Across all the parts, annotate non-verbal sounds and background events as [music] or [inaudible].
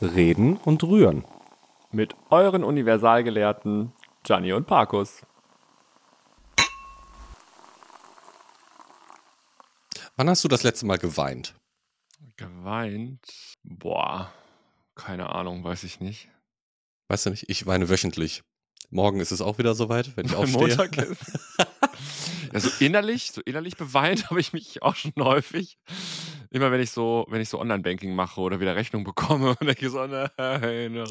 Reden und Rühren. Mit euren Universalgelehrten Gianni und Parkus. Wann hast du das letzte Mal geweint? Geweint? Boah, keine Ahnung, weiß ich nicht. Weißt du nicht, ich weine wöchentlich. Morgen ist es auch wieder soweit, wenn ich [laughs] aufstehe. Montag ist. [laughs] ja, so innerlich, so innerlich beweint [laughs] habe ich mich auch schon häufig. Immer wenn ich so, wenn ich so Online-Banking mache oder wieder Rechnung bekomme [laughs] und denke so, nein.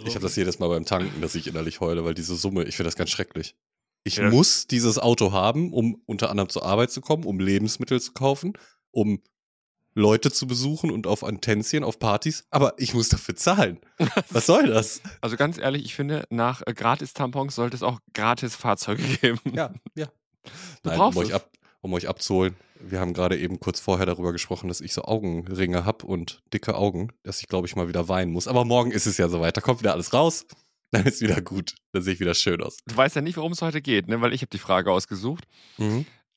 Ich habe das jedes Mal beim Tanken, dass ich innerlich heule, weil diese Summe, ich finde das ganz schrecklich. Ich Ja. muss dieses Auto haben, um unter anderem zur Arbeit zu kommen, um Lebensmittel zu kaufen, um Leute zu besuchen und auf Antenzien, auf Partys, aber ich muss dafür zahlen. Was soll [laughs] das? Also ganz ehrlich, ich finde, nach äh, Gratis-Tampons sollte es auch Gratis-Fahrzeuge [laughs] geben. Ja, ja. Du Nein, brauchst um euch, ab, um euch abzuholen. Wir haben gerade eben kurz vorher darüber gesprochen, dass ich so Augenringe habe und dicke Augen, dass ich, glaube ich, mal wieder weinen muss. Aber morgen ist es ja soweit. Da kommt wieder alles raus. [laughs] Dann ist wieder gut. Dann sehe ich wieder schön aus. Du weißt ja nicht, worum es heute geht, ne? weil ich habe die Frage ausgesucht.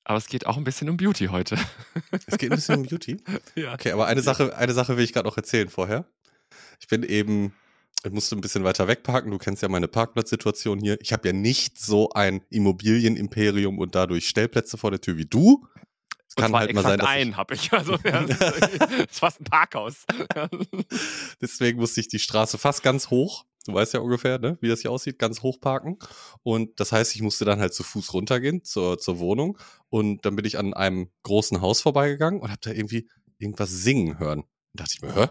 Aber es geht auch ein bisschen um Beauty heute. [laughs] Es geht ein bisschen um Beauty. ja. Okay, aber eine Sache, eine Sache will ich gerade noch erzählen vorher. Ich bin eben, ich musste ein bisschen weiter wegparken. Du kennst ja meine Parkplatzsituation hier. Ich habe ja nicht so ein Immobilienimperium und dadurch Stellplätze vor der Tür wie du. Es kann halt mal sein, dass einen habe ich. [laughs] Also, ja, das ist [laughs] fast ein Parkhaus. [laughs] deswegen musste ich die Straße fast ganz hoch. Du weißt ja ungefähr, ne, wie das hier aussieht, ganz hoch parken. Und das heißt, ich musste dann halt zu Fuß runtergehen zur, zur Wohnung. Und dann bin ich an einem großen Haus vorbeigegangen und habe da irgendwie irgendwas singen hören. Und dachte ich mir, hä?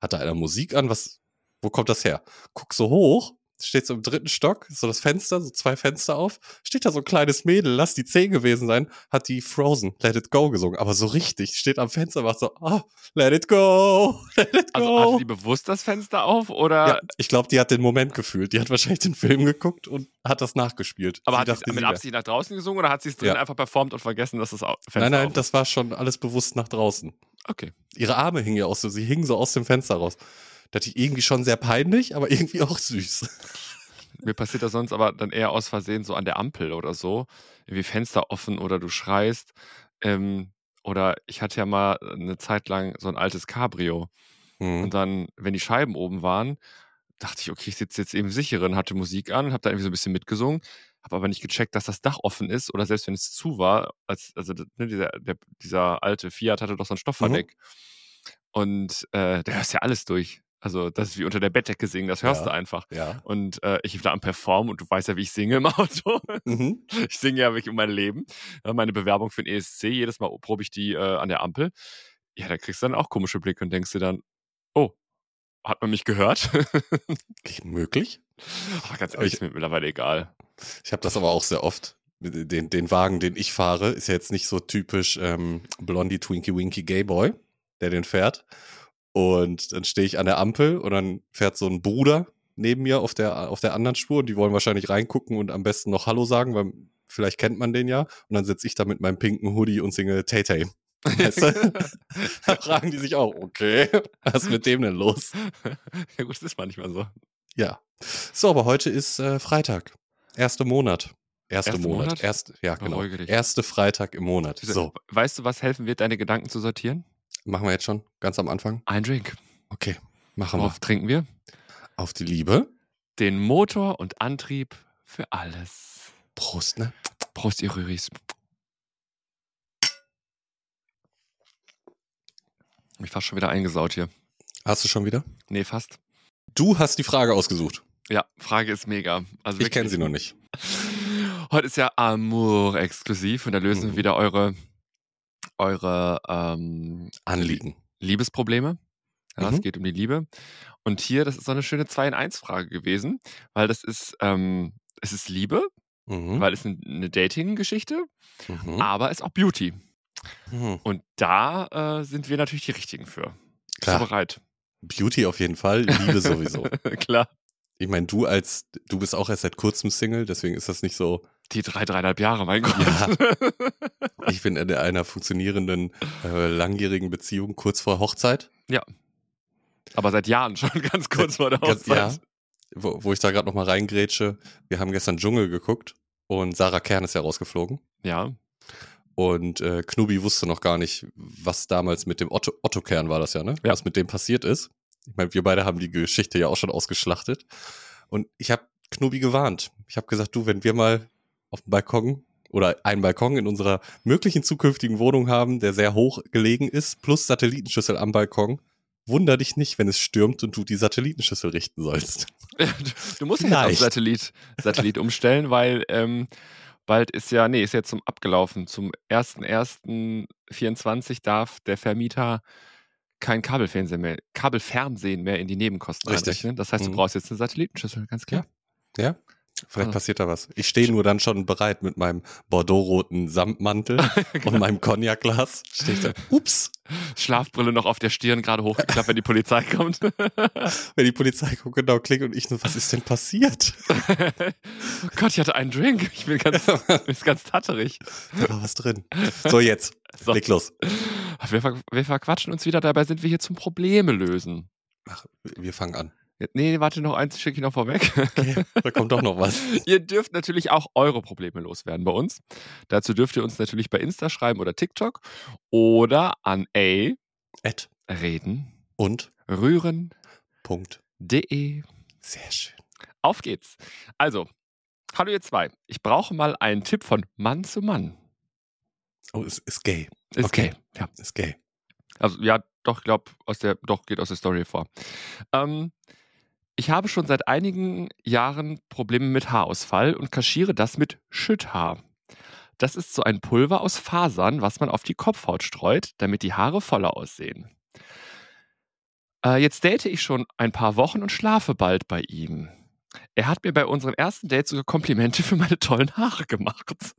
Hat da einer Musik an? Was, wo kommt das her? Guck so hoch, steht so im dritten Stock, so das Fenster, so zwei Fenster auf, steht da so ein kleines Mädel, lass die zehn gewesen sein, hat die Frozen, Let It Go gesungen, aber so richtig, steht am Fenster, macht so, ah, Let It Go, [laughs] Let It Go. Also hatte die bewusst das Fenster auf oder ja, ich glaube, die hat den Moment gefühlt. Die hat wahrscheinlich den Film geguckt und hat das nachgespielt. aber Sie hat sie mit Absicht nach draußen gesungen oder hat sie es drin Ja. einfach performt und vergessen, dass das Fenster Nein, nein, auf das war schon alles bewusst nach draußen. Okay. Ihre Arme hingen ja auch so, sie hingen so aus dem Fenster raus. Das ist irgendwie schon sehr peinlich, aber irgendwie auch süß. Mir passiert das sonst aber dann eher aus Versehen so an der Ampel oder so. Irgendwie Fenster offen oder du schreist. Ähm, oder ich hatte ja mal eine Zeit lang so ein altes Cabrio. Hm. Und dann, wenn die Scheiben oben waren, dachte ich, okay, ich sitze jetzt eben sicheren, hatte Musik an, habe da irgendwie so ein bisschen mitgesungen, habe aber nicht gecheckt, dass das Dach offen ist oder selbst wenn es zu war, als, also ne, dieser, der, dieser alte Fiat hatte doch so ein Stoffverdeck. Und äh, da hörst ja alles durch. Also das ist wie unter der Bettdecke singen, das hörst Ja. du einfach. Ja. Und äh, ich war am Performen und du weißt ja, wie ich singe im [laughs] Auto. Mhm. Ich singe ja wirklich um mein Leben. Ja, meine Bewerbung für den ESC, jedes Mal probe ich die äh, an der Ampel. Ja, da kriegst du dann auch komische Blicke und denkst dir dann, oh, hat man mich gehört? Okay, Möglich. [laughs] Aber ganz ehrlich, ist mir mittlerweile egal. Ich habe das aber auch sehr oft. Den, den Wagen, den ich fahre, ist ja jetzt nicht so typisch ähm, Blondie, Twinkie, Winky, Gay Boy, der den fährt. Und dann stehe ich an der Ampel und dann fährt so ein Bruder neben mir auf der, auf der anderen Spur und die wollen wahrscheinlich reingucken und am besten noch Hallo sagen, weil vielleicht kennt man den ja. Und dann sitze ich da mit meinem pinken Hoodie und singe Tay Tay. [laughs] Weißt du? [laughs] da fragen die sich auch, okay, was ist mit dem denn los? [laughs] ja gut, das ist manchmal so. Ja. So, aber heute ist äh, Freitag. Erste Monat. Erste, Erste Monat. Monat? Erst, ja, genau. Beruhige dich. Erste Freitag im Monat. So, Weißt du, was helfen wird, deine Gedanken zu sortieren? Machen wir jetzt schon ganz am Anfang. Ein Drink. Okay, machen wir. Worauf trinken wir? Auf die Liebe. Den Motor und Antrieb für alles. Prost, ne? Prost, ihr Rüris. Mich fast schon wieder eingesaut hier. Hast du schon wieder? Nee, fast. Du hast die Frage ausgesucht. Ja, Frage ist mega. Also Ich kenne sie noch nicht. [laughs] Heute ist ja Amour exklusiv und da lösen Mhm. wir wieder eure, eure ähm, Anliegen. Liebesprobleme. Ja, Es Mhm. geht um die Liebe. Und hier, das ist so eine schöne 2 in 1 Frage gewesen, weil das ist, ähm, es ist Liebe, Mhm. weil es eine, Dating-Geschichte, Mhm. aber es ist auch Beauty. Hm. Und da äh, sind wir natürlich die Richtigen für. Bist Klar. du bereit? Beauty auf jeden Fall, Liebe sowieso. [laughs] Klar. Ich meine, du als, du bist auch erst seit kurzem Single, deswegen ist das nicht so. Die drei, dreieinhalb Jahre, mein Gott. Ja. [laughs] Ich bin in einer funktionierenden, äh, langjährigen Beziehung kurz vor Hochzeit. Aber seit Jahren schon [laughs] ganz kurz vor der Hochzeit. ja. Wo, wo ich da gerade nochmal reingrätsche. Wir haben gestern Dschungel geguckt und Sarah Kern ist ja rausgeflogen. Ja. Und äh, Knubi wusste noch gar nicht, was damals mit dem Otto, Otto Kern war das ja, ne? Ja. Was mit dem passiert ist. Ich meine, wir beide haben die Geschichte ja auch schon ausgeschlachtet. Und ich habe Knubi gewarnt. Ich habe gesagt, du, wenn wir mal auf dem Balkon oder einen Balkon in unserer möglichen zukünftigen Wohnung haben, der sehr hoch gelegen ist, plus Satellitenschüssel am Balkon, wunder dich nicht, wenn es stürmt und du die Satellitenschüssel richten sollst. Du, musst ja jetzt auf. Satellit, Satellit [laughs] umstellen, weil ähm, bald ist ja, nee, ist jetzt zum abgelaufen. Zum 1.1.24 darf der Vermieter kein Kabelfernsehen mehr, Kabelfernsehen mehr in die Nebenkosten Richtig. einrechnen. Das heißt, du Mhm. brauchst jetzt eine Satellitenschüssel, ganz klar. Ja? Vielleicht Ah. passiert da was. Ich stehe nur dann schon bereit mit meinem bordeauxroten Samtmantel [laughs] und meinem Cognac-Glas. Stehe ich da. Ups. Schlafbrille noch auf der Stirn, gerade hochgeklappt, wenn die Polizei kommt. [laughs] Wenn die Polizei guckt, genau klingt und ich nur, was ist denn passiert? [laughs] oh Gott, ich hatte einen Drink. Ich bin ganz, ist ganz tatterig. Da war was drin. So, jetzt. So. Leg los. Wir, ver wir verquatschen uns wieder, dabei sind wir hier zum Probleme lösen. Ach, wir fangen an. Nee, warte noch eins, schicke ich noch vorweg. Okay, da kommt doch noch was. [laughs] ihr dürft natürlich auch eure Probleme loswerden bei uns. Dazu dürft ihr uns natürlich bei Insta schreiben oder TikTok oder an a Ed reden und rühren.de. Sehr schön. Auf geht's. Also, hallo ihr zwei. Ich brauche mal einen Tipp von Mann zu Mann. Oh, es ist gay. Ist Okay. gay. Ja. Ist gay. Also ja, doch, ich glaube, aus der, doch, geht aus der Story vor. Ähm, ich habe schon seit einigen Jahren Probleme mit Haarausfall und kaschiere das mit Schütthaar. Das ist so ein Pulver aus Fasern, was man auf die Kopfhaut streut, damit die Haare voller aussehen. Äh, jetzt date ich schon ein paar Wochen und schlafe bald bei ihm. Er hat mir bei unserem ersten Date sogar Komplimente für meine tollen Haare gemacht.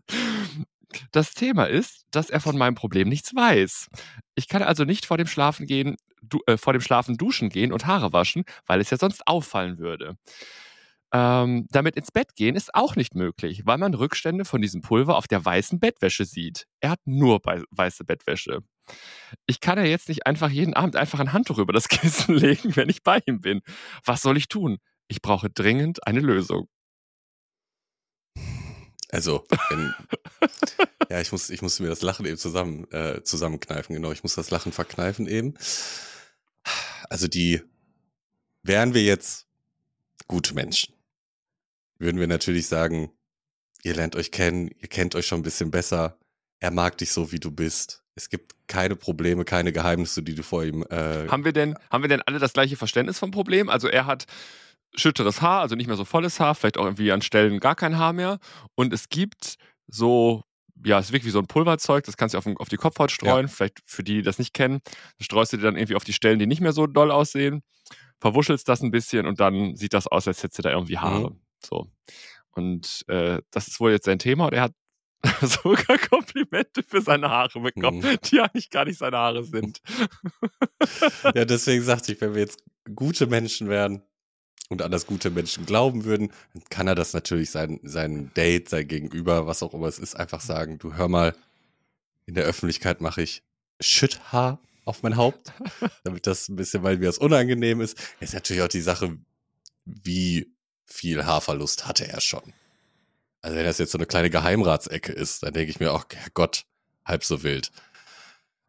Das Thema ist, dass er von meinem Problem nichts weiß. Ich kann also nicht vor dem Schlafen gehen, du, äh, vor dem Schlafen duschen gehen und Haare waschen, weil es ja sonst auffallen würde. Ähm, damit ins Bett gehen ist auch nicht möglich, weil man Rückstände von diesem Pulver auf der weißen Bettwäsche sieht. Er hat nur weiße Bettwäsche. Ich kann ja jetzt nicht einfach jeden Abend einfach ein Handtuch über das [laughs] Kissen legen, wenn ich bei ihm bin. Was soll ich tun? Ich brauche dringend eine Lösung. Also, wenn, [laughs] ja, ich muss, ich musste mir das Lachen eben zusammen, äh, zusammenkneifen, genau. Ich muss das Lachen verkneifen eben. Also die, wären wir jetzt gute Menschen, würden wir natürlich sagen, ihr lernt euch kennen, ihr kennt euch schon ein bisschen besser, er mag dich so, wie du bist. Es gibt keine Probleme, keine Geheimnisse, die du vor ihm, äh, Haben wir denn, haben wir denn alle das gleiche Verständnis vom Problem? Also er hat schütteres Haar, also nicht mehr so volles Haar, vielleicht auch irgendwie an Stellen gar kein Haar mehr. Und es gibt so, ja, es ist wirklich wie so ein Pulverzeug, das kannst du auf, auf die Kopfhaut streuen. Vielleicht für die, die das nicht kennen, das streust du dir dann irgendwie auf die Stellen, die nicht mehr so doll aussehen, verwuschelst das ein bisschen und dann sieht das aus, als hättest du da irgendwie Haare. So. Und äh, das ist wohl jetzt sein Thema und er hat [laughs] sogar Komplimente für seine Haare bekommen, Mhm. die eigentlich gar nicht seine Haare sind. [laughs] Ja, deswegen sagte ich, wenn wir jetzt gute Menschen wären und an das gute Menschen glauben würden, dann kann er das natürlich sein, sein Date, sein Gegenüber, was auch immer es ist, einfach sagen, du hör mal, in der Öffentlichkeit mache ich Schütthaar auf mein Haupt, [laughs] damit das ein bisschen, weil mir das unangenehm ist. Ist natürlich auch die Sache, wie viel Haarverlust hatte er schon. Also wenn das jetzt so eine kleine Geheimratsecke ist, dann denke ich mir, ach Gott, halb so wild.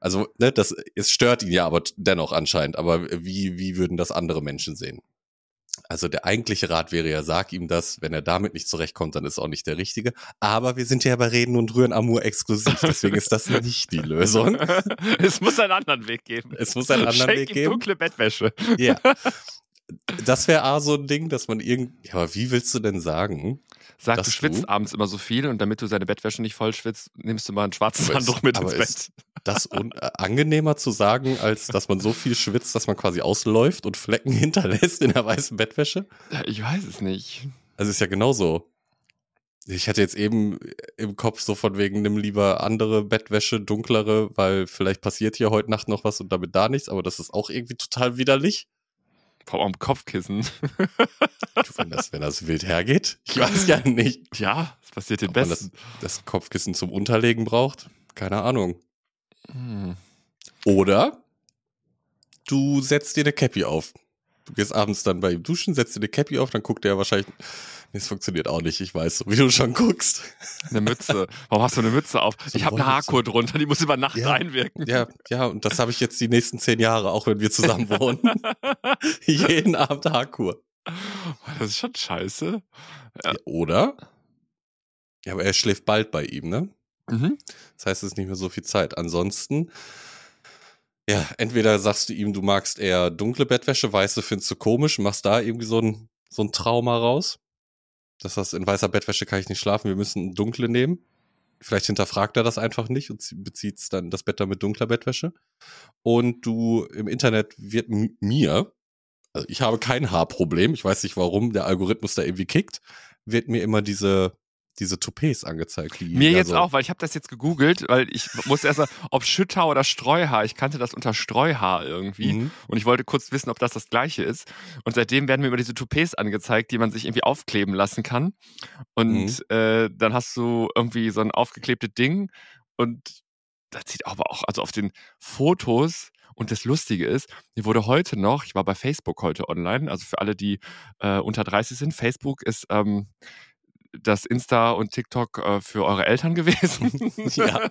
Also, ne, das, es stört ihn ja aber dennoch anscheinend. Aber wie, wie würden das andere Menschen sehen? Also der eigentliche Rat wäre ja, sag ihm das, wenn er damit nicht zurechtkommt, dann ist auch nicht der richtige. Aber wir sind ja bei Reden und Rühren Amur exklusiv, deswegen ist das [laughs] nicht die Lösung. [laughs] es muss einen anderen Weg geben. Es muss einen anderen Schenk Weg ihm geben. dunkle Bettwäsche. Ja. [laughs] Das wäre A so ein Ding, dass man irgend, ja, aber wie willst du denn sagen? Sag, Das du schwitzt du? abends immer so viel und damit du seine Bettwäsche nicht voll schwitzt, nimmst du mal ein schwarzes Aber Handtuch mit aber ins Bett. [laughs] Das un äh, angenehmer zu sagen, als dass man so viel schwitzt, dass man quasi ausläuft und Flecken [laughs] hinterlässt in der weißen Bettwäsche? Ja, Ich weiß es nicht. Also ist ja genauso. Ich hatte jetzt eben im Kopf so von wegen, nimm lieber andere Bettwäsche, dunklere, weil vielleicht passiert hier heute Nacht noch was und damit da nichts, aber das ist auch irgendwie total widerlich. Vor allem Kopfkissen. wenn, das, wenn das wild hergeht. Ich weiß ja nicht. Ja, es passiert den Ob man Besten. das, das Kopfkissen zum Unterlegen braucht. Keine Ahnung. Hm. Oder du setzt dir eine Cappy auf. Du gehst abends dann bei ihm duschen, setzt dir eine Cappy auf, dann guckt er wahrscheinlich. Es funktioniert auch nicht, ich weiß, wie du schon guckst. Eine Mütze. Warum hast du eine Mütze auf? So ich habe eine. Haarkur drunter, die muss über Nacht Ja. reinwirken. Ja, ja, und das habe ich jetzt die nächsten zehn Jahre, auch wenn wir zusammen wohnen. [laughs] Jeden Abend Haarkur. Das ist schon scheiße. Ja. Ja, oder? Ja, aber er schläft bald bei ihm, ne? Mhm. Das heißt, es ist nicht mehr so viel Zeit. Ansonsten, ja, entweder sagst du ihm, du magst eher dunkle Bettwäsche, weiße findest du komisch, machst da irgendwie so ein, so ein Trauma raus. Das heißt, in weißer Bettwäsche kann ich nicht schlafen, wir müssen dunkle nehmen. Vielleicht hinterfragt er das einfach nicht und zie- bezieht dann das Bett dann mit dunkler Bettwäsche. Und du im Internet wird mir, also ich habe kein Haarproblem, ich weiß nicht warum, der Algorithmus da irgendwie kickt, wird mir immer diese, diese Toupets angezeigt. Die Mir jetzt so- auch, weil ich habe das jetzt gegoogelt, weil ich musste erst mal, ob Schütthaar oder Streuhaar, ich kannte das unter Streuhaar irgendwie Mhm. und ich wollte kurz wissen, ob das das gleiche ist. Und seitdem werden mir immer diese Toupets angezeigt, die man sich irgendwie aufkleben lassen kann. Und Mhm. äh, dann hast du irgendwie so ein aufgeklebtes Ding und das sieht aber auch, also auf den Fotos und das Lustige ist, mir wurde heute noch, ich war bei Facebook heute online, also für alle, die äh, unter 30 sind, Facebook ist ähm, das Insta und TikTok äh, für eure Eltern gewesen. [laughs] Ja.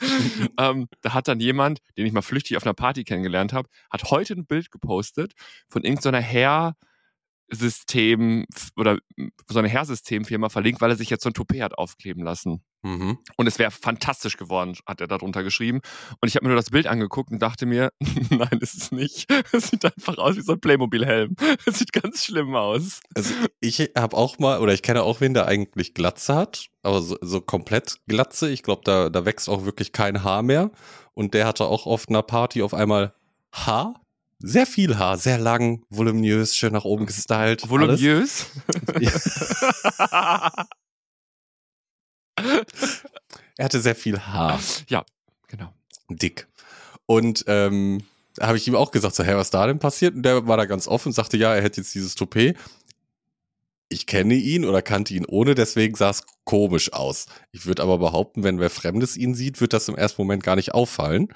[laughs] ähm, da hat dann jemand, den ich mal flüchtig auf einer Party kennengelernt habe, hat heute ein Bild gepostet von irgendeiner Hair-System oder so einer Hair-Systemfirma verlinkt, weil er sich jetzt so ein Toupet hat aufkleben lassen. Mhm. Und es wäre fantastisch geworden, hat er darunter geschrieben. Und ich habe mir nur das Bild angeguckt und dachte mir, [laughs] nein, ist es nicht. [laughs] Es sieht einfach aus wie so ein Playmobil-Helm. [laughs] Es sieht ganz schlimm aus. Also ich habe auch mal, oder ich kenne auch wen, der eigentlich Glatze hat, aber so, so komplett Glatze. Ich glaube, da, da wächst auch wirklich kein Haar mehr. Und der hatte auch auf einer Party auf einmal Haar. Sehr viel Haar, sehr lang, voluminös, schön nach oben gestylt. Voluminös. [laughs] Er hatte sehr viel Haar, genau. dick. Und ähm, da habe ich ihm auch gesagt, so, hey, was da denn passiert? Und der war da ganz offen, sagte, ja, er hätte jetzt dieses Toupet. Ich kenne ihn oder kannte ihn ohne, deswegen sah es komisch aus. Ich würde aber behaupten, wenn wer Fremdes ihn sieht, wird das im ersten Moment gar nicht auffallen.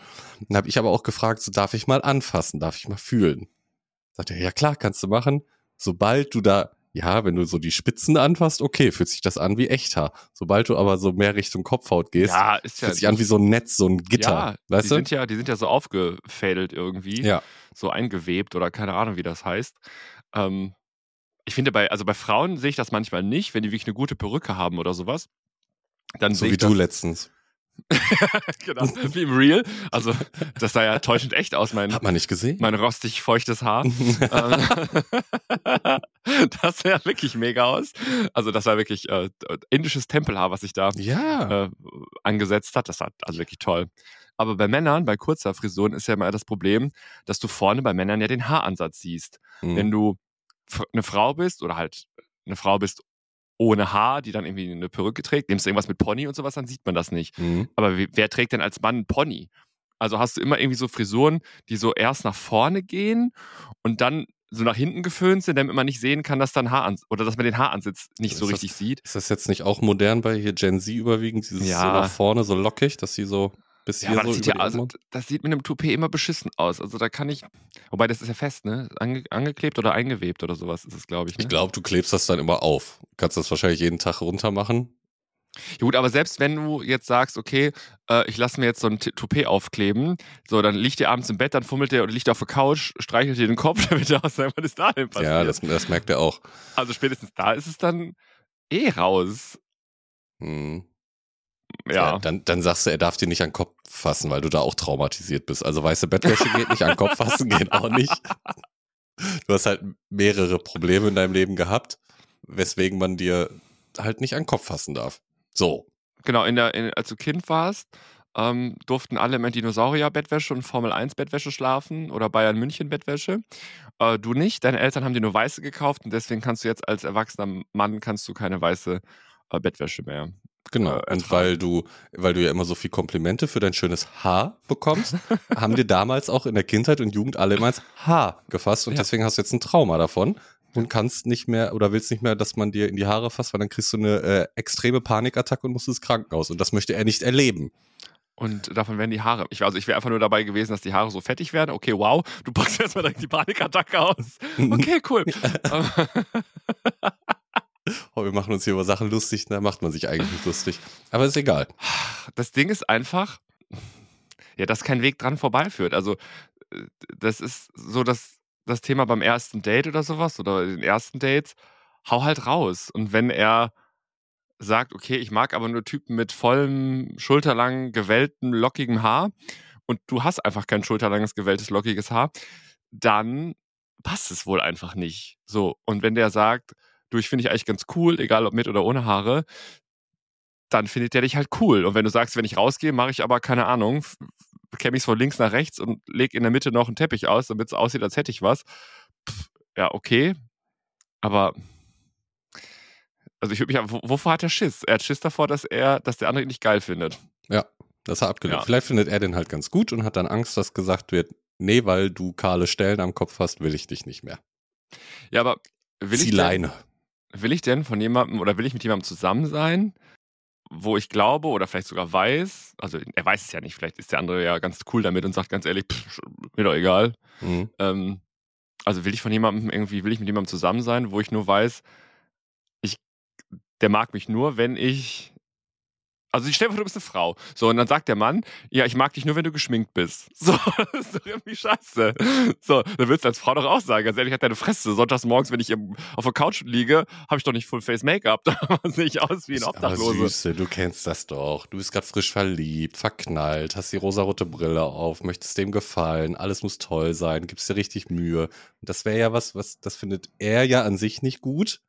Dann habe ich aber auch gefragt, so darf ich mal anfassen, darf ich mal fühlen? Sagt er, ja klar, kannst du machen. Sobald du da, ja, wenn du so die Spitzen anfasst, okay, fühlt sich das an wie Echthaar. Sobald du aber so mehr Richtung Kopfhaut gehst, Ja, ist ja. fühlt sich an wie so ein Netz, so ein Gitter. ja, weißt die du? sind ja, die sind ja so aufgefädelt irgendwie, ja. so eingewebt oder keine Ahnung, wie das heißt. Ähm, ich finde bei, also bei Frauen sehe ich das manchmal nicht, wenn die wirklich eine gute Perücke haben oder sowas. Dann So wie du letztens. [laughs] genau, wie im Real. Also das sah ja [laughs] täuschend echt aus, mein, Hat man nicht gesehen? mein rostig feuchtes Haar. [laughs] Ähm, das sah ja wirklich mega aus. Also das war wirklich äh, indisches Tempelhaar, was sich da ja. äh, angesetzt hat. Das war also wirklich toll. Aber bei Männern, bei kurzer Frisuren, ist ja immer das Problem, dass du vorne bei Männern ja den Haaransatz siehst. Mhm. Wenn du eine Frau bist oder halt eine Frau bist ohne Haar, die dann irgendwie eine Perücke trägt, nimmst du irgendwas mit Pony und sowas, dann sieht man das nicht. Mhm. Aber wer trägt denn als Mann einen Pony? Also hast du immer irgendwie so Frisuren, die so erst nach vorne gehen und dann so nach hinten geföhnt sind, damit man nicht sehen kann, dass dann Haaransatz oder dass man den Haaransatz nicht Ist so das- richtig sieht. Ist das jetzt nicht auch modern bei hier Gen Z überwiegend? Dieses Ja. so nach vorne, so lockig, dass sie so bis Ja, hier aber so das sieht, ja, also, das sieht mit einem Toupet immer beschissen aus. Also da kann ich, wobei das ist ja fest, ne? Ange, angeklebt oder eingewebt oder sowas ist es, glaube ich. Ne? Ich glaube, du klebst das dann immer auf. Du kannst das wahrscheinlich jeden Tag runter machen. Ja, gut, aber selbst wenn du jetzt sagst, okay, äh, ich lasse mir jetzt so ein Toupet aufkleben, so, dann liegt ihr abends im Bett, dann fummelt der oder liegt auf der Couch, streichelt dir den Kopf, [laughs] wird er auch sagen, was ist da denn passiert? Ja, das, das merkt er auch. also spätestens da ist es dann eh raus. Mhm. Ja. dann, dann sagst du, er darf dir nicht an den Kopf fassen, weil du da auch traumatisiert bist. Also weiße Bettwäsche geht nicht, an den Kopf fassen geht auch nicht. Du hast halt mehrere Probleme in deinem Leben gehabt, weswegen man dir halt nicht an den Kopf fassen darf. So. Genau, in der, in, als du Kind warst, ähm, durften alle in Dinosaurier-Bettwäsche und Formel-1-Bettwäsche schlafen oder Bayern-München-Bettwäsche. Äh, du nicht, deine Eltern haben dir nur weiße gekauft und deswegen kannst du jetzt als erwachsener Mann kannst du keine weiße äh, Bettwäsche mehr. Genau. äh, und weil du, weil du ja immer so viel Komplimente für dein schönes Haar bekommst, [laughs] haben dir damals auch in der Kindheit und Jugend alle immer ins Haar gefasst und Ja. deswegen hast du jetzt ein Trauma davon und kannst nicht mehr oder willst nicht mehr, dass man dir in die Haare fasst, weil dann kriegst du eine äh, extreme Panikattacke und musst ins Krankenhaus und das möchte er nicht erleben. Und davon werden die Haare. Ich, also ich wäre einfach nur dabei gewesen, dass die Haare so fettig werden. Okay, wow, du packst [laughs] erstmal direkt die Panikattacke aus. [laughs] Okay, cool. Oh, wir machen uns hier über Sachen lustig, da macht man sich eigentlich nicht lustig. Aber ist egal. das Ding ist einfach, ja, dass kein Weg dran vorbeiführt. Also, äh, das ist so das, das Thema beim ersten Date oder sowas oder den ersten Dates. Hau halt raus. Und wenn er sagt, okay, ich mag aber nur Typen mit vollem, schulterlangen, gewelltem, lockigem Haar und du hast einfach kein schulterlanges, gewelltes, lockiges Haar, dann passt es wohl einfach nicht. So. Und wenn der sagt, du, ich finde dich eigentlich ganz cool, egal ob mit oder ohne Haare, dann findet der dich halt cool. Und wenn du sagst, wenn ich rausgehe, mache ich aber keine Ahnung, kämme ich von links nach rechts und leg in der Mitte noch einen Teppich aus, damit es aussieht, als hätte ich was. Pff, ja, okay. Aber also ich würde mich, wo- wovor hat er Schiss? Er hat Schiss davor, dass er, dass der andere ihn nicht geil findet. Das hat abgelehnt. Ja. Vielleicht findet er den halt ganz gut und hat dann Angst, dass gesagt wird, nee, weil du kahle Stellen am Kopf hast, will ich dich nicht mehr. Ja, aber will Zieh ich, Leine. Will ich denn von jemandem oder will ich mit jemandem zusammen sein, wo ich glaube oder vielleicht sogar weiß, also er weiß es ja nicht, vielleicht ist der andere ja ganz cool damit und sagt ganz ehrlich, pff, mir doch egal. Mhm. Ähm, also will ich von jemandem irgendwie, will ich mit jemandem zusammen sein, wo ich nur weiß, ich, der mag mich nur, wenn ich. Also ich stell dir vor, du bist eine Frau. So, und dann sagt der Mann, ja, ich mag dich nur, wenn du geschminkt bist. [laughs] So, das ist doch irgendwie scheiße. So, dann würdest du als Frau doch auch sagen, ganz ehrlich, hat deine Fresse. Sonntags morgens, wenn ich im, auf der Couch liege, habe ich doch nicht Full Face Make-up. [laughs] Da sehe ich aus wie ein Aber Obdachlose. Süße, du kennst das doch. Du bist gerade frisch verliebt, verknallt, hast die rosarote Brille auf, möchtest dem gefallen, alles muss toll sein, gibst dir richtig Mühe. Und das wäre ja was, was, das findet er ja an sich nicht gut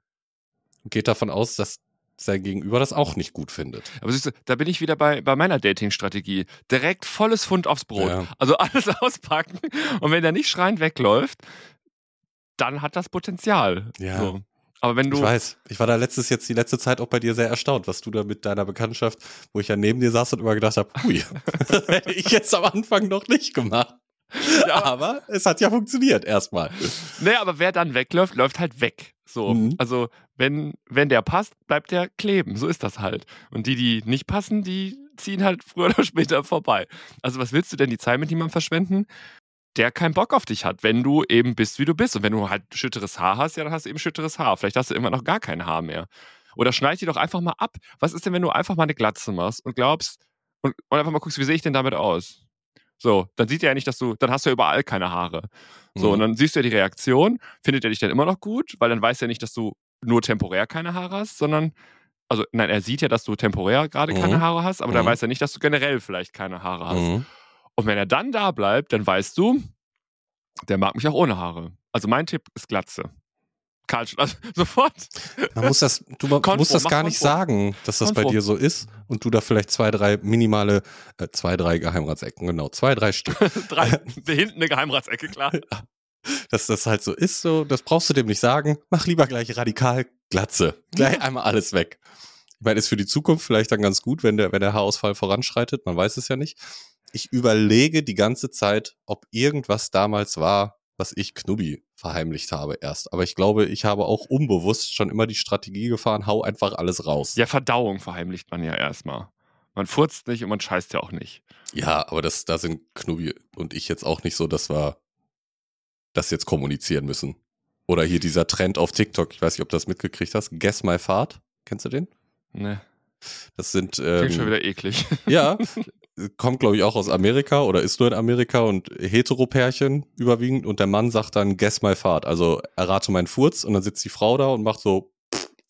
und geht davon aus, dass sein Gegenüber das auch nicht gut findet. Aber siehst du, da bin ich wieder bei, bei meiner Dating-Strategie. Direkt volles Pfund aufs Brot. Ja. Also alles [laughs] auspacken. Und wenn der nicht schreiend wegläuft, dann hat das Potenzial. Ja. So. Aber wenn du. Ich weiß, ich war da letztes jetzt die letzte Zeit auch bei dir sehr erstaunt, was du da mit deiner Bekanntschaft, wo ich ja neben dir saß und immer gedacht habe, hui, das [laughs] hätte ich jetzt am Anfang noch nicht gemacht. [laughs] Ja. Aber es hat ja funktioniert erstmal. Nee, aber wer dann wegläuft, läuft halt weg. So. Mhm. Also, wenn, wenn der passt, bleibt der kleben. So ist das halt. Und die, die nicht passen, die ziehen halt früher oder später vorbei. Also, was willst du denn die Zeit mit jemandem verschwenden, der keinen Bock auf dich hat, wenn du eben bist, wie du bist. Und wenn du halt schütteres Haar hast, ja, dann hast du eben schütteres Haar. Vielleicht hast du immer noch gar kein Haar mehr. Oder schneid die doch einfach mal ab. Was ist denn, wenn du einfach mal eine Glatze machst und glaubst und, und einfach mal guckst, wie sehe ich denn damit aus? So, dann sieht er ja nicht, dass du, dann hast du ja überall keine Haare. So, Mhm. und dann siehst du ja die Reaktion, findet er dich dann immer noch gut, weil dann weiß er nicht, dass du nur temporär keine Haare hast, sondern, also, nein, er sieht ja, dass du temporär gerade keine Mhm. Haare hast, aber dann Mhm. weiß er nicht, dass du generell vielleicht keine Haare hast. Mhm. Und wenn er dann da bleibt, dann weißt du, der mag mich auch ohne Haare. Also mein Tipp ist Glatze. Karl, also [laughs] sofort. Man muss das, du Konfro, musst das gar nicht Konfro. sagen, dass das bei Konfro. dir so ist und du da vielleicht zwei, drei minimale, äh, zwei, drei Geheimratsecken, genau, zwei, drei Stück, [laughs] Drei, [laughs] hinten eine Geheimratsecke, klar. dass das halt so ist, so, das brauchst du dem nicht sagen. Mach lieber gleich radikal Glatze. Gleich einmal alles weg. Ich meine, ist für die Zukunft vielleicht dann ganz gut, wenn der, wenn der Haarausfall voranschreitet, man weiß es ja nicht. Ich überlege die ganze Zeit, ob irgendwas damals war, was ich Knubi verheimlicht habe erst. Aber ich glaube, ich habe auch unbewusst schon immer die Strategie gefahren, hau einfach alles raus. Ja, Verdauung verheimlicht man ja erstmal. Man furzt nicht und man scheißt ja auch nicht. Ja, aber das, da sind Knubi und ich jetzt auch nicht so, dass wir das jetzt kommunizieren müssen. Oder hier dieser Trend auf TikTok, ich weiß nicht, ob du das mitgekriegt hast, Guess My Fart. Kennst du den? Ne, Das sind, klingt schon ähm, wieder eklig. ja, [laughs] kommt glaube ich auch aus Amerika oder ist nur in Amerika und Heteropärchen überwiegend und der Mann sagt dann Guess My Fart, also errate meinen Furz und dann sitzt die Frau da und macht so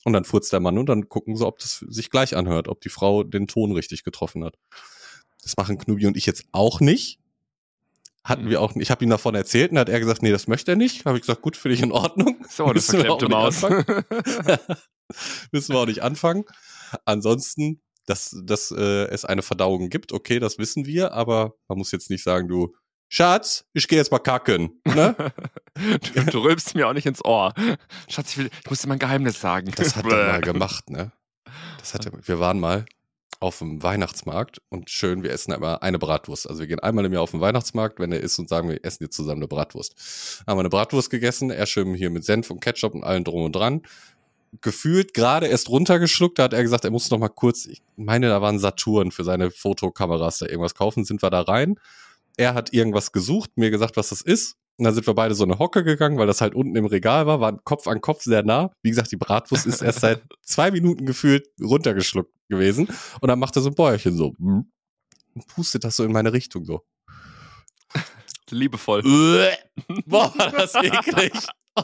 und dann furzt der Mann und dann gucken sie, ob das sich gleich anhört, ob die Frau den Ton richtig getroffen hat. Das machen Knubi und ich jetzt auch nicht. Hatten Mhm. wir auch, ich habe ihm davon erzählt und hat er gesagt, nee, das möchte er nicht. Habe ich gesagt, gut, finde ich in Ordnung. [laughs] So, eine Müssen verklemmte nicht Maus. [laughs] [laughs] Müssen wir auch nicht anfangen. Ansonsten, dass, dass äh, es eine Verdauung gibt, okay, das wissen wir, aber man muss jetzt nicht sagen, du, Schatz, ich gehe jetzt mal kacken. Ne? [laughs] du, du rülpst mir auch nicht ins Ohr. Schatz, ich, will, ich muss dir mein Geheimnis sagen. Das hat er mal gemacht, ne? Was hat er, wir waren mal auf dem Weihnachtsmarkt und schön, wir essen immer eine Bratwurst. Also wir gehen einmal im Jahr auf den Weihnachtsmarkt, wenn er ist und sagen, wir essen jetzt zusammen eine Bratwurst. Haben wir eine Bratwurst gegessen, er schön hier mit Senf und Ketchup und allem drum und dran. Gefühlt gerade erst runtergeschluckt, da hat er gesagt, er muss noch mal kurz, ich meine, da waren Saturn für seine Fotokameras da irgendwas kaufen, sind wir da rein. Er hat irgendwas gesucht, mir gesagt, was das ist. Und dann sind wir beide so eine Hocke gegangen, weil das halt unten im Regal war, waren Kopf an Kopf sehr nah. Wie gesagt, die Bratwurst ist erst seit [laughs] zwei Minuten gefühlt runtergeschluckt gewesen. Und dann macht er so ein Bäuerchen so. Und pustet das so in meine Richtung so. Liebevoll. [laughs] Boah, war das eklig.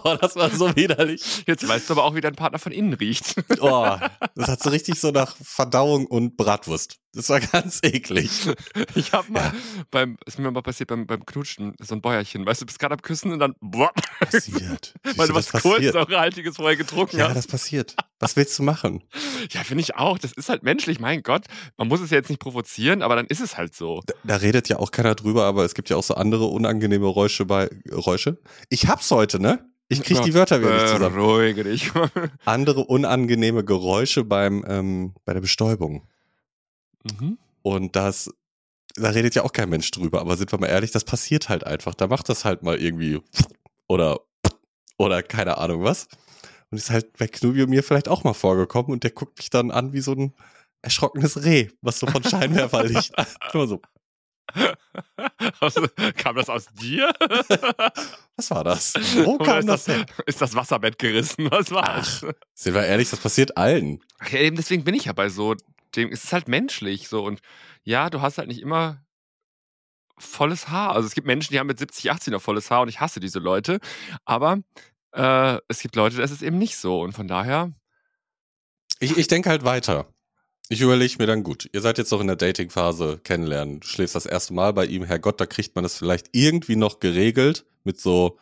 Oh, das war so widerlich. Jetzt weißt du aber auch, wie dein Partner von innen riecht. Oh, das hat so richtig so nach Verdauung und Bratwurst. Das war ganz eklig. Ich habe mal beim, ist mir mal passiert beim, beim Knutschen, so ein Bäuerchen. Weißt du, du bist gerade am Küssen und dann boah, Passiert. weil du was. Kohlensäurehaltiges vorher getrunken Ja, hast. das passiert. Was willst du machen? Ja, finde ich auch. Das ist halt menschlich, mein Gott. Man muss es ja jetzt nicht provozieren, aber dann ist es halt so. Da, da redet ja auch keiner drüber, aber es gibt ja auch so andere unangenehme Geräusche bei Geräusche. Ich hab's heute, ne? Ich krieg die Wörter wieder nicht zusammen. Beruhige dich. [laughs] Andere unangenehme Geräusche beim ähm, bei der Bestäubung. mhm. Und das, da redet ja auch kein Mensch drüber, aber sind wir mal ehrlich, das passiert halt einfach. Da macht das halt mal irgendwie oder oder keine Ahnung was. Und ist halt bei Knubi und mir vielleicht auch mal vorgekommen und der guckt mich dann an wie so ein erschrockenes Reh, was so von [laughs] Scheinwerferlicht. [laughs] Immer so, [laughs] Also, kam das aus dir? [laughs] was war das? Wo Oder kam ist das das, her? ist das Wasserbett gerissen? Was war's? Sind wir ehrlich, das passiert allen. Ach ja, eben deswegen bin ich ja bei so dem, es ist halt menschlich so und ja, du hast halt nicht immer volles Haar. Also es gibt Menschen, die haben mit 70, 80 noch volles Haar und ich hasse diese Leute, aber äh, es gibt Leute, das ist eben nicht so und von daher, Ich, ich denke halt weiter. Ich überlege mir dann, gut, ihr seid jetzt noch in der Dating-Phase kennenlernen. Du schläfst das erste Mal bei ihm, Herrgott, da kriegt man das vielleicht irgendwie noch geregelt mit so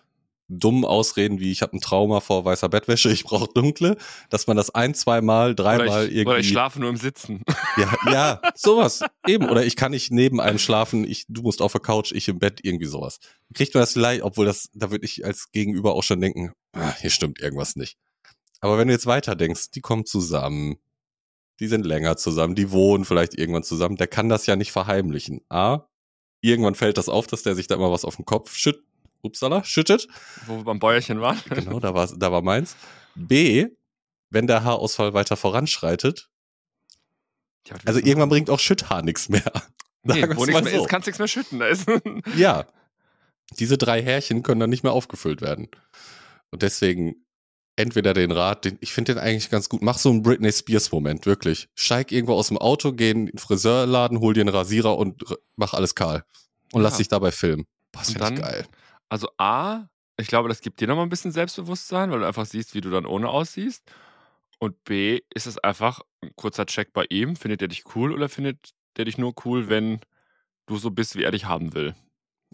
dummen Ausreden wie ich habe ein Trauma vor weißer Bettwäsche, ich brauche dunkle, dass man das ein, zweimal, dreimal oder ich, irgendwie oder ich schlafe nur im Sitzen. [laughs] ja, ja, sowas eben oder ich kann nicht neben einem schlafen, ich du musst auf der Couch, ich im Bett, irgendwie sowas. Kriegt man das vielleicht, obwohl das da würde ich als Gegenüber auch schon denken, ah, hier stimmt irgendwas nicht. Aber wenn du jetzt weiter denkst, die kommen zusammen, die sind länger zusammen, die wohnen vielleicht irgendwann zusammen, der kann das ja nicht verheimlichen. A, irgendwann fällt das auf, dass der sich da immer was auf den Kopf schütt, upsala, schüttet. Wo wir beim Bäuerchen waren. [laughs] Genau, da war, da war meins. B, wenn der Haarausfall weiter voranschreitet, Ja, also irgendwann bringt auch Schütthaar nichts mehr. [laughs] nee, wo nichts mehr so. ist, kannst nichts mehr schütten. [laughs] Ja, diese drei Härchen können dann nicht mehr aufgefüllt werden. Und deswegen entweder den Rat, den, ich finde den eigentlich ganz gut, mach so einen Britney Spears Moment, wirklich. Steig irgendwo aus dem Auto, geh in den Friseurladen, hol dir einen Rasierer und mach alles kahl. Und lass Ja. dich dabei filmen. Das finde ich geil. Also A, ich glaube, das gibt dir nochmal ein bisschen Selbstbewusstsein, weil du einfach siehst, wie du dann ohne aussiehst. Und B, ist es einfach ein kurzer Check bei ihm. Findet er dich cool oder findet der dich nur cool, wenn du so bist, wie er dich haben will?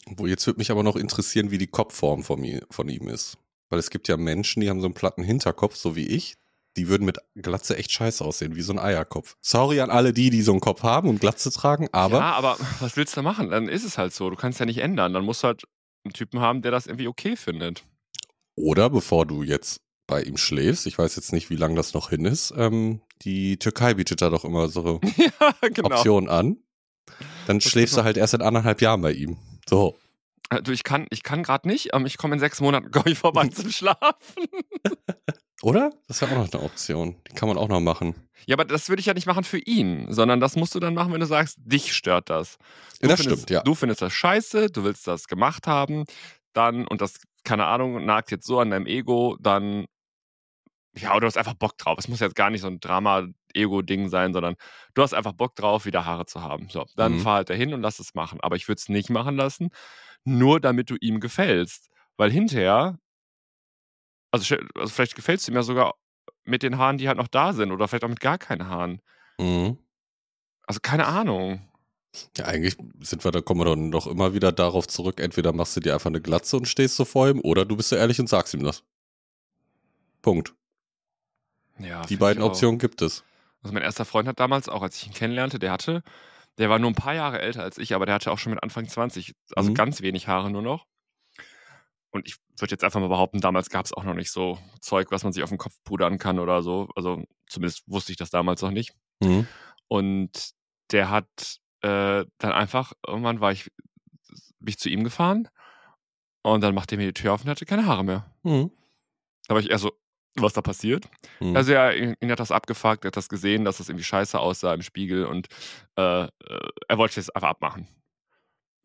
Wo jetzt würde mich aber noch interessieren, wie die Kopfform von, mir, von ihm ist. Weil es gibt ja Menschen, die haben so einen platten Hinterkopf, so wie ich. Die würden mit Glatze echt scheiße aussehen, wie so ein Eierkopf. Sorry an alle die, die so einen Kopf haben und Glatze tragen, aber ja, aber was willst du machen? Dann ist es halt so. Du kannst ja nicht ändern. Dann musst du halt einen Typen haben, der das irgendwie okay findet. Oder bevor du jetzt bei ihm schläfst, ich weiß jetzt nicht, wie lange das noch hin ist, ähm, die Türkei bietet da doch immer so [laughs] ja, genau. Optionen an. Dann Das schläfst du halt erst in anderthalb Jahren bei ihm. So. Äh, Du, ich kann, ich kann gerade nicht. Ähm, ich komme in sechs Monaten komm ich vorbei zum Schlafen. [laughs] Oder? Das ist ja auch noch eine Option. Die kann man auch noch machen. Ja, aber das würde ich ja nicht machen für ihn, sondern das musst du dann machen, wenn du sagst, dich stört das. Du das findest, stimmt, ja. Du findest das scheiße, du willst das gemacht haben, dann, und das, keine Ahnung, nagt jetzt so an deinem Ego, dann, ja, oder du hast einfach Bock drauf. Es muss jetzt gar nicht so ein Drama-Ego-Ding sein, sondern du hast einfach Bock drauf, wieder Haare zu haben. So, dann Mhm. fahr halt dahin und lass es machen. Aber ich würde es nicht machen lassen, nur damit du ihm gefällst. Weil hinterher, also, also vielleicht gefällst du ihm ja sogar mit den Haaren, die halt noch da sind, oder vielleicht auch mit gar keinen Haaren. Mhm. Also keine Ahnung. Ja, eigentlich sind wir, da kommen wir dann doch immer wieder darauf zurück. Entweder machst du dir einfach eine Glatze und stehst so vor ihm, oder du bist so ehrlich und sagst ihm das. Punkt. Ja, Die beiden. Optionen gibt es. Also mein erster Freund hat damals, auch als ich ihn kennenlernte, der hatte, der war nur ein paar Jahre älter als ich, aber der hatte auch schon mit Anfang 20, also Mhm. ganz wenig Haare nur noch. Und ich würde jetzt einfach mal behaupten, damals gab es auch noch nicht so Zeug, was man sich auf den Kopf pudern kann oder so. Also Zumindest wusste ich das damals noch nicht. Mhm. Und der hat äh, dann einfach, irgendwann war ich, bin ich zu ihm gefahren und dann machte er mir die Tür auf und hatte keine Haare mehr. Mhm. Da war ich eher so, was da passiert? Mhm. Also ja, ihn, ihn hat das abgefuckt, er hat das gesehen, dass das irgendwie scheiße aussah im Spiegel und äh, äh, er wollte es einfach abmachen.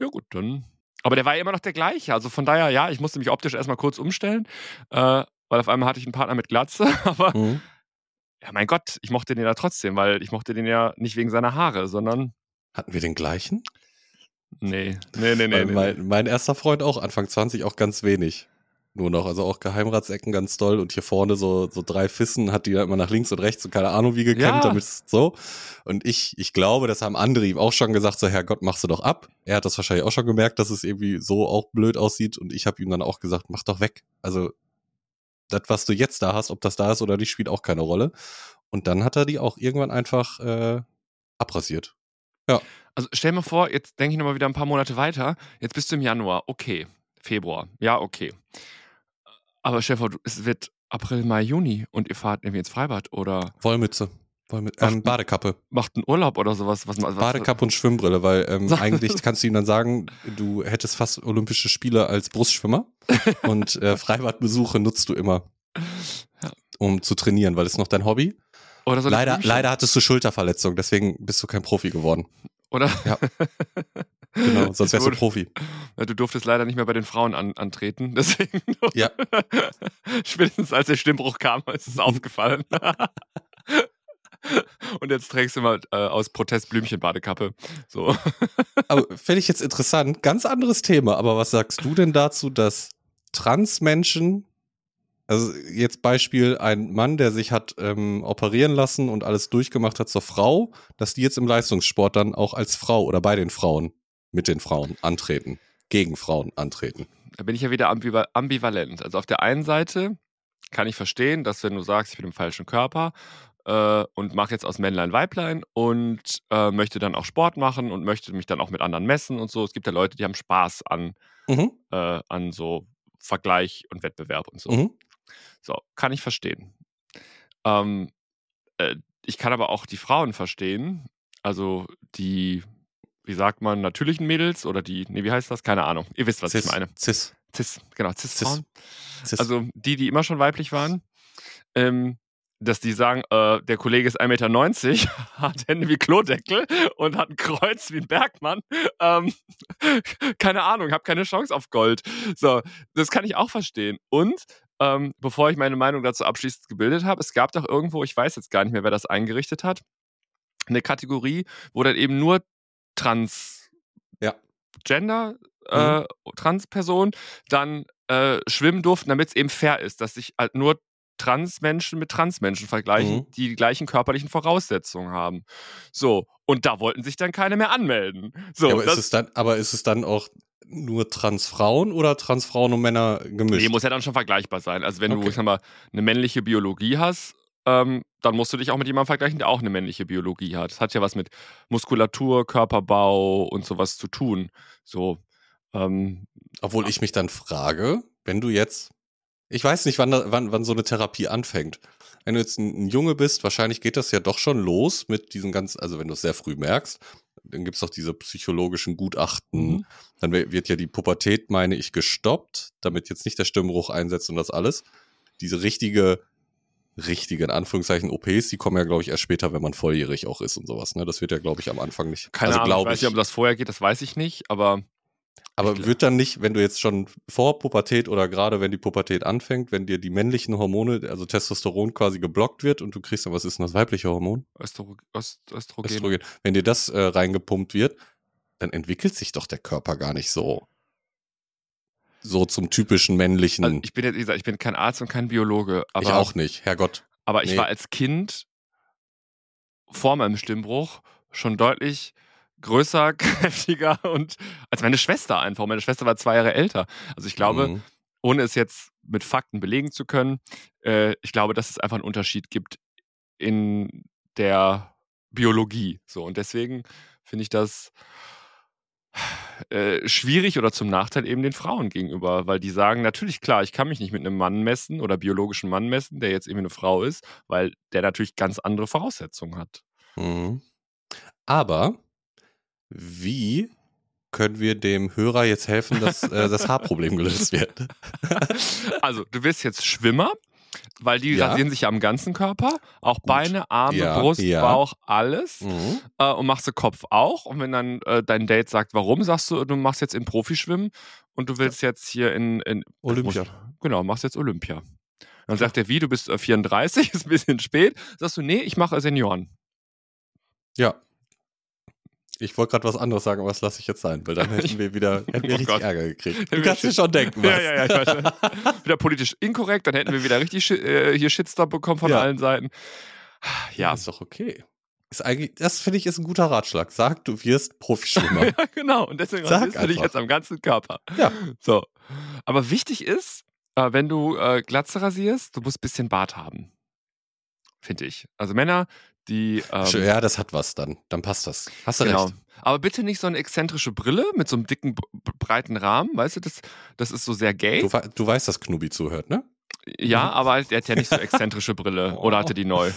Ja gut, dann. Aber der war ja immer noch der gleiche. Also von daher, ja, ich musste mich optisch erstmal kurz umstellen, äh, weil auf einmal hatte ich einen Partner mit Glatze, [laughs] aber Mhm. ja, mein Gott, ich mochte den ja trotzdem, weil ich mochte den ja nicht wegen seiner Haare, sondern Hatten wir den gleichen? nee, nee, nee, nee, mein, nee. mein erster Freund auch, Anfang 20 auch ganz wenig. Nur noch, also auch Geheimratsecken ganz doll und hier vorne so, so drei Fissen hat die dann immer nach links und rechts und keine Ahnung wie gekämmt, Ja. damit so. Und ich, ich glaube, das haben andere ihm auch schon gesagt, so Herrgott, machst du doch ab. Er hat das wahrscheinlich auch schon gemerkt, dass es irgendwie so auch blöd aussieht und ich habe ihm dann auch gesagt, mach doch weg. Also das, was du jetzt da hast, ob das da ist oder nicht, spielt auch keine Rolle. Und dann hat er die auch irgendwann einfach äh, abrasiert. Also stell mir vor, jetzt denke ich nochmal wieder ein paar Monate weiter. Jetzt bist du im Januar, okay. Februar, ja, okay. Aber du- es wird April, Mai, Juni und ihr fahrt irgendwie ins Freibad oder Wollmütze. Wollmütze. Ähm, Badekappe. macht einen Urlaub oder sowas. Was, was, Badekappe und Schwimmbrille, weil ähm, [laughs] eigentlich kannst du ihm dann sagen, du hättest fast Olympische Spiele als Brustschwimmer [laughs] und äh, Freibadbesuche nutzt du immer, um zu trainieren, weil es noch dein Hobby. Oder so Leider, leider hattest du Schulterverletzung, deswegen bist du kein Profi geworden. Oder? Ja. [laughs] Genau, [laughs] sonst wärst du. Profi. Du durftest leider nicht mehr bei den Frauen an, antreten, [laughs] deswegen. Ja. [laughs] Spätestens als der Stimmbruch kam, ist es aufgefallen. Und jetzt trägst du mal äh, aus Protest Blümchen-Badekappe. So. Aber fände ich jetzt interessant, ganz anderes Thema, aber was sagst du denn dazu, dass Transmenschen, also jetzt Beispiel ein Mann, der sich hat ähm, operieren lassen und alles durchgemacht hat zur Frau, dass die jetzt im Leistungssport dann auch als Frau oder bei den Frauen mit den Frauen antreten, gegen Frauen antreten. Da bin ich ja wieder ambiva ambivalent. Also auf der einen Seite kann ich verstehen, dass wenn du sagst, ich bin im falschen Körper äh, und mache jetzt aus Männlein Weiblein und äh, möchte dann auch Sport machen und möchte mich dann auch mit anderen messen und so. Es gibt ja Leute, die haben Spaß an, Mhm. äh, an so Vergleich und Wettbewerb und so. Mhm. So, kann ich verstehen. Ähm, äh, ich kann aber auch die Frauen verstehen, also die, wie sagt man, natürlichen Mädels oder die, nee, wie heißt das? Keine Ahnung. Ihr wisst, was Cis, ich meine. Cis, Cis, genau, Cis-Frauen. Cis. Also die, die immer schon weiblich waren, ähm, dass die sagen, äh, der Kollege ist 1,90 Meter, [laughs] hat Hände wie Klodeckel und hat ein Kreuz wie ein Bergmann. Ähm, [laughs] keine Ahnung, habe keine Chance auf Gold. So, das kann ich auch verstehen. Und ähm, bevor ich meine Meinung dazu abschließend gebildet habe, es gab doch irgendwo, ich weiß jetzt gar nicht mehr, wer das eingerichtet hat, eine Kategorie, wo dann eben nur Trans Ja. Gender äh, Transpersonen dann äh, schwimmen durften, damit es eben fair ist, dass sich halt nur Transmenschen mit Transmenschen vergleichen, Mhm. die die gleichen körperlichen Voraussetzungen haben. So, und da wollten sich dann keine mehr anmelden. So, ja, aber, ist es dann, aber ist es dann auch nur Transfrauen oder Transfrauen und Männer gemischt? nee, muss ja dann schon vergleichbar sein. Also wenn du, Okay. ich sag mal, eine männliche Biologie hast, ähm, dann musst du dich auch mit jemandem vergleichen, der auch eine männliche Biologie hat. Das hat ja was mit Muskulatur, Körperbau und sowas zu tun. So, ähm, Obwohl ich mich dann frage, wenn du jetzt, ich weiß nicht, wann, wann, wann so eine Therapie anfängt. Wenn du jetzt ein, ein Junge bist, wahrscheinlich geht das ja doch schon los mit diesen ganz, also wenn du es sehr früh merkst, dann gibt's doch diese psychologischen Gutachten. Mhm. Dann wi- wird ja die Pubertät, meine ich, gestoppt, damit jetzt nicht der Stimmbruch einsetzt und das alles. Diese richtige, richtige, in Anführungszeichen, OPs, die kommen ja, glaube ich, erst später, wenn man volljährig auch ist und sowas. Ne? Das wird ja, glaube ich, am Anfang nicht. keine also, Ahnung, ich weiß nicht, ob das vorher geht, das weiß ich nicht, aber aber wird dann nicht, wenn du jetzt schon vor Pubertät oder gerade wenn die Pubertät anfängt, wenn dir die männlichen Hormone, also Testosteron quasi geblockt wird und du kriegst dann, was ist denn das weibliche Hormon? Östro Öst Östrogen. Östrogen. Wenn dir das äh, reingepumpt wird, dann entwickelt sich doch der Körper gar nicht so. So zum typischen männlichen. Also ich bin jetzt, wie gesagt, ich bin kein Arzt und kein Biologe, aber, ich auch nicht, Herrgott. aber ich Nee. war als Kind vor meinem Stimmbruch schon deutlich größer, [laughs] kräftiger und als meine Schwester einfach. Meine Schwester war zwei Jahre älter. Also ich glaube, Mhm. ohne es jetzt mit Fakten belegen zu können, äh, ich glaube, dass es einfach einen Unterschied gibt in der Biologie. So und deswegen finde ich das äh, schwierig oder zum Nachteil eben den Frauen gegenüber, weil die sagen, natürlich klar, ich kann mich nicht mit einem Mann messen oder biologischen Mann messen, der jetzt eben eine Frau ist, weil der natürlich ganz andere Voraussetzungen hat. Mhm. Aber wie können wir dem Hörer jetzt helfen, dass äh, das Haarproblem gelöst wird? [laughs] also, du wirst jetzt Schwimmer, weil die Ja. rasieren sich ja am ganzen Körper, auch Beine, Arme, Ja, Brust, ja. Bauch, alles. Mhm. Äh, und machst du Kopf auch. Und wenn dann äh, dein Date sagt, warum, sagst du, du machst jetzt in Profischwimmen und du willst jetzt hier in, in Olympia. Muss, genau, machst jetzt Olympia. Dann sagt er, wie, du bist äh, 34, [laughs] ist ein bisschen spät. Sagst du, nee, ich mache Senioren. Ja. Ich wollte gerade was anderes sagen, aber das lasse ich jetzt sein, weil dann [laughs] hätten wir wieder hätten wir Oh richtig Gott. Ärger gekriegt. Du kannst dir schon denken, was. Ja, ja, ja, ich weiß. schon. [laughs] wieder politisch inkorrekt, dann hätten wir wieder richtig äh, hier Shitstorm bekommen von Ja. allen Seiten. Ja, ist doch okay. Ist eigentlich, das finde ich ist ein guter Ratschlag. Sag, du wirst Profischwimmer. [laughs] Ja, genau. Und deswegen Sag du dich jetzt am ganzen Körper. Ja. So. Aber wichtig ist, äh, wenn du äh, Glatze rasierst, du musst ein bisschen Bart haben. Finde ich. Also Männer, die. Ähm, ja, das hat was dann. Dann passt das. Hast du genau. recht. Aber bitte nicht so eine exzentrische Brille mit so einem dicken, breiten Rahmen. Weißt du, das, das ist so sehr gay. Du, du weißt, dass Knubi zuhört, ne? Ja, aber halt, der hat ja nicht so exzentrische Brille. [laughs] Oder hatte die neu?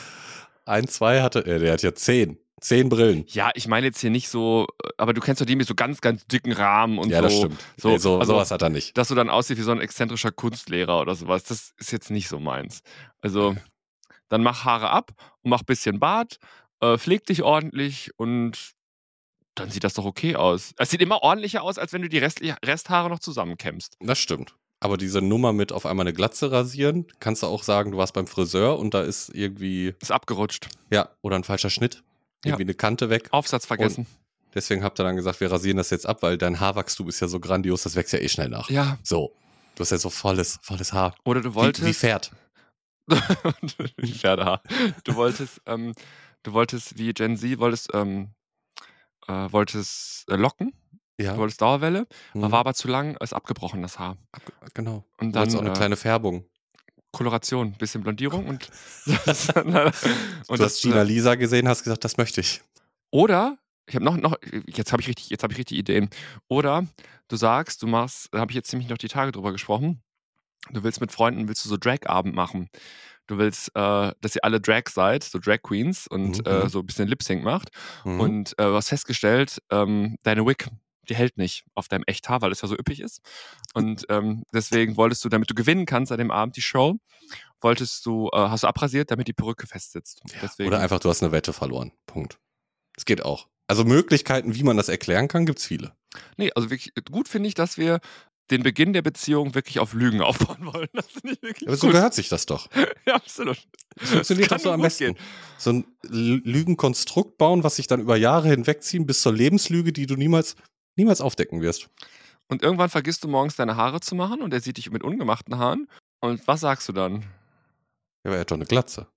Ein, zwei hatte, äh, der hat ja zehn. Zehn Brillen. Ja, ich meine jetzt hier nicht so, äh, aber du kennst doch die mit so ganz, ganz dicken Rahmen und ja, so. das stimmt. so, Nee, so also- sowas hat er nicht. dass du dann aussiehst wie so ein exzentrischer Kunstlehrer oder sowas. Das ist jetzt nicht so meins. Also, dann mach Haare ab und mach bisschen Bart, äh, pfleg dich ordentlich und dann sieht das doch okay aus. Es sieht immer ordentlicher aus, als wenn du die restliche, Resthaare noch zusammenkämmst. Das stimmt. Aber diese Nummer mit auf einmal eine Glatze rasieren, kannst du auch sagen, du warst beim Friseur und da ist irgendwie, Ist abgerutscht. ja, oder ein falscher Schnitt. Ja. Irgendwie eine Kante weg. Aufsatz vergessen. Deswegen habt ihr dann gesagt, wir rasieren das jetzt ab, weil dein Haarwachstum ist ja so grandios, das wächst ja eh schnell nach. Ja, So. Du hast ja so volles, volles Haar. oder du Wie, wolltest. wie Pferd. [laughs] Pferdehaar. Du wolltest, ähm, du wolltest wie Gen Z, wolltest, ähm, äh, wolltest äh, locken, Ja. du wolltest Dauerwelle, Mhm. war aber zu lang, ist abgebrochen das Haar. genau. Und Du dann auch eine äh, kleine Färbung. Koloration, bisschen Blondierung und, [laughs] [laughs] und du hast Gina äh, Lisa gesehen, hast gesagt, das möchte ich. Oder ich habe noch noch jetzt habe ich richtig jetzt habe ich richtig Ideen. Oder du sagst, du machst, da habe ich jetzt ziemlich noch die Tage drüber gesprochen. Du willst mit Freunden willst du so Drag-Abend machen. Du willst, äh, dass ihr alle Drag seid, so Drag Queens und Mhm. äh, so ein bisschen Lip-Sync macht. Mhm. Und äh, du hast festgestellt, ähm, deine Wig, die hält nicht auf deinem Echthaar, weil es ja so üppig ist. Und ähm, deswegen wolltest du, damit du gewinnen kannst an dem Abend die Show, wolltest du, äh, hast du abrasiert, damit die Perücke festsitzt. Deswegen, Oder einfach, du hast eine Wette verloren. Punkt. Das geht auch. Also Möglichkeiten, wie man das erklären kann, gibt's viele. Nee, also wirklich gut finde ich, dass wir den Beginn der Beziehung wirklich auf Lügen [laughs] aufbauen wollen. Das Aber so gut. gehört sich das doch. Ja, absolut. Das funktioniert kann doch so am besten. gehen. So ein Lügenkonstrukt bauen, was sich dann über Jahre hinwegziehen bis zur Lebenslüge, die du niemals, niemals aufdecken wirst. Und irgendwann vergisst du morgens deine Haare zu machen und er sieht dich mit ungemachten Haaren. Und was sagst du dann? Ja, aber er hat doch eine Glatze.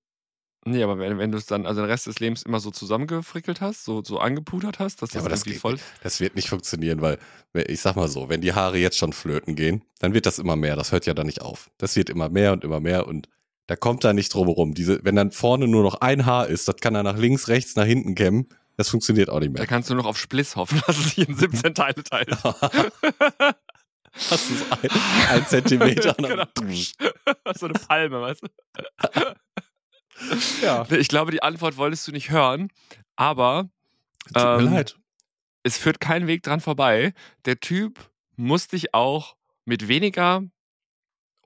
Nee, aber wenn, wenn du es dann also den Rest des Lebens immer so zusammengefrickelt hast, so, so angepudert hast, dass Ja, das, aber das geht voll. Das wird nicht funktionieren, weil, ich sag mal so, wenn die Haare jetzt schon flöten gehen, dann wird das immer mehr. Das hört ja dann nicht auf. Das wird immer mehr und immer mehr und da kommt da nicht drum herum. Diese, wenn dann vorne nur noch ein Haar ist, das kann er nach links, rechts, nach hinten kämmen. Das funktioniert auch nicht Da mehr. kannst du noch auf Spliss hoffen, [laughs] dass es sich in 17 Teile teilt. Hast du so ein, ein Zentimeter [laughs] dann, [laughs] so eine Palme, weißt du? [laughs] ja. Ich glaube, die Antwort wolltest du nicht hören, aber Tut mir Ähm, leid. es führt kein Weg dran vorbei. Der Typ muss dich auch mit weniger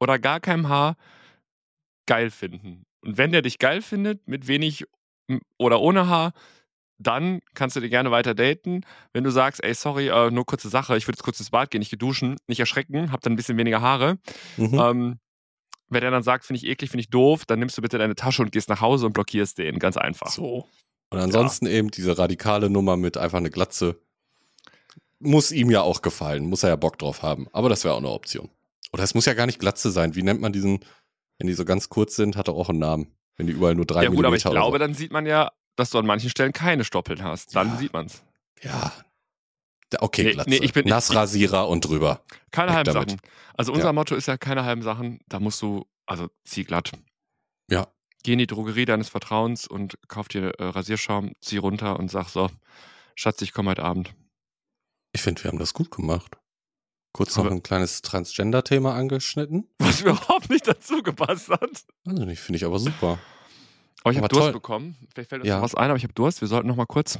oder gar keinem Haar geil finden. Und wenn der dich geil findet, mit wenig oder ohne Haar, dann kannst du dir gerne weiter daten. Wenn du sagst, ey, sorry, äh, nur kurze Sache, ich würde jetzt kurz ins Bad gehen, ich gehe duschen, nicht erschrecken, hab dann ein bisschen weniger Haare. Mhm. Ähm, wenn der dann sagt, finde ich eklig, finde ich doof, dann nimmst du bitte deine Tasche und gehst nach Hause und blockierst den. Ganz einfach. So. Und ansonsten eben diese radikale Nummer mit einfach eine Glatze. Muss ihm ja auch gefallen, muss er ja Bock drauf haben. Aber das wäre auch eine Option. Oder es muss ja gar nicht Glatze sein. Wie nennt man diesen, wenn die so ganz kurz sind, hat er auch einen Namen. Wenn die überall nur drei Ja gut, aber ich Millimeter glaube, oder dann sieht man ja, dass du an manchen Stellen keine Stoppeln hast. Dann Ja. sieht man's. so. Ja. Okay, Nee, Glatze. nee, ich bin- Nassrasierer und drüber. Keine halben. Sachen. Also unser Ja. Motto ist ja keine halben Sachen. Da musst du, also zieh glatt. Ja. Geh in die Drogerie deines Vertrauens und kauf dir äh, Rasierschaum, zieh runter und sag so, Schatz, ich komme heute Abend. Ich finde, wir haben das gut gemacht. Kurz Aber- noch ein kleines Transgender-Thema angeschnitten. Was überhaupt nicht dazu gepasst hat. Also nicht, finde ich aber super. Aber ich habe Durst toll. bekommen. Vielleicht fällt uns Ja. noch was ein, aber ich habe Durst. Wir sollten noch mal kurz.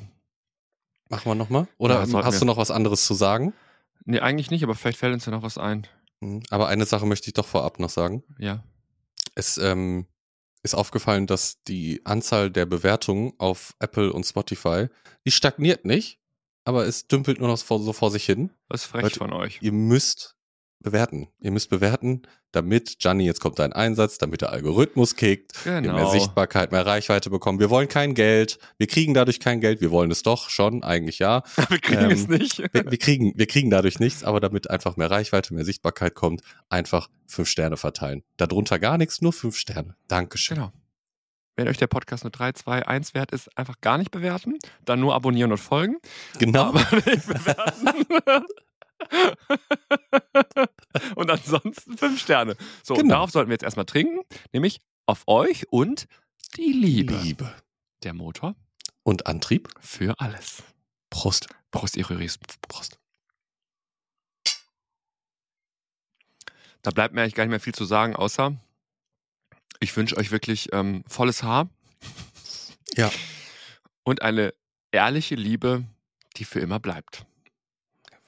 Machen wir nochmal? Oder Ja, hast du noch was anderes zu sagen? Nee, eigentlich nicht, aber vielleicht fällt uns ja noch was ein. Mhm. Aber eine Sache möchte ich doch vorab noch sagen. Ja. Es ähm, ist aufgefallen, dass die Anzahl der Bewertungen auf Apple und Spotify, die stagniert nicht, aber es dümpelt nur noch so vor sich hin. Das ist frech Leute, von euch. Ihr müsst bewerten. Ihr müsst bewerten, damit, Gianni, jetzt kommt dein Einsatz, damit der Algorithmus kickt, wir mehr Genau. Sichtbarkeit, mehr Reichweite bekommen. Wir wollen kein Geld. Wir kriegen dadurch kein Geld. Wir wollen es doch schon, eigentlich ja. [laughs] wir kriegen Ähm, es nicht. Wir, wir, kriegen, wir kriegen dadurch nichts, aber damit einfach mehr Reichweite, mehr Sichtbarkeit kommt, einfach fünf Sterne verteilen. Darunter gar nichts, nur fünf Sterne. Dankeschön. Genau. Wenn euch der Podcast nur 3, 2, 1 wert ist, einfach gar nicht bewerten. Dann nur abonnieren und folgen. Genau. Aber nicht bewerten. [laughs] [laughs] und ansonsten fünf Sterne. So, und Genau. darauf sollten wir jetzt erstmal trinken. Nämlich auf euch und die Liebe. Liebe. Der Motor Und Antrieb. für alles. Prost. Prost, Iris. Prost. Da bleibt mir eigentlich gar nicht mehr viel zu sagen, außer ich wünsche euch wirklich ähm, volles Haar. Ja. Und eine ehrliche Liebe, die für immer bleibt.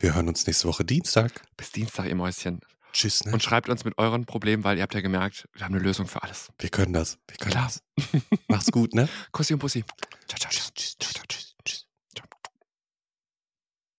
Wir hören uns nächste Woche Dienstag. Bis Dienstag, ihr Mäuschen. Tschüss, ne? Und schreibt uns mit euren Problemen, weil ihr habt ja gemerkt, wir haben eine Lösung für alles. wir können das. Wir können Klar. das. Macht's gut, ne? [laughs] Kussi und Bussi. Ciao, ciao, ciao.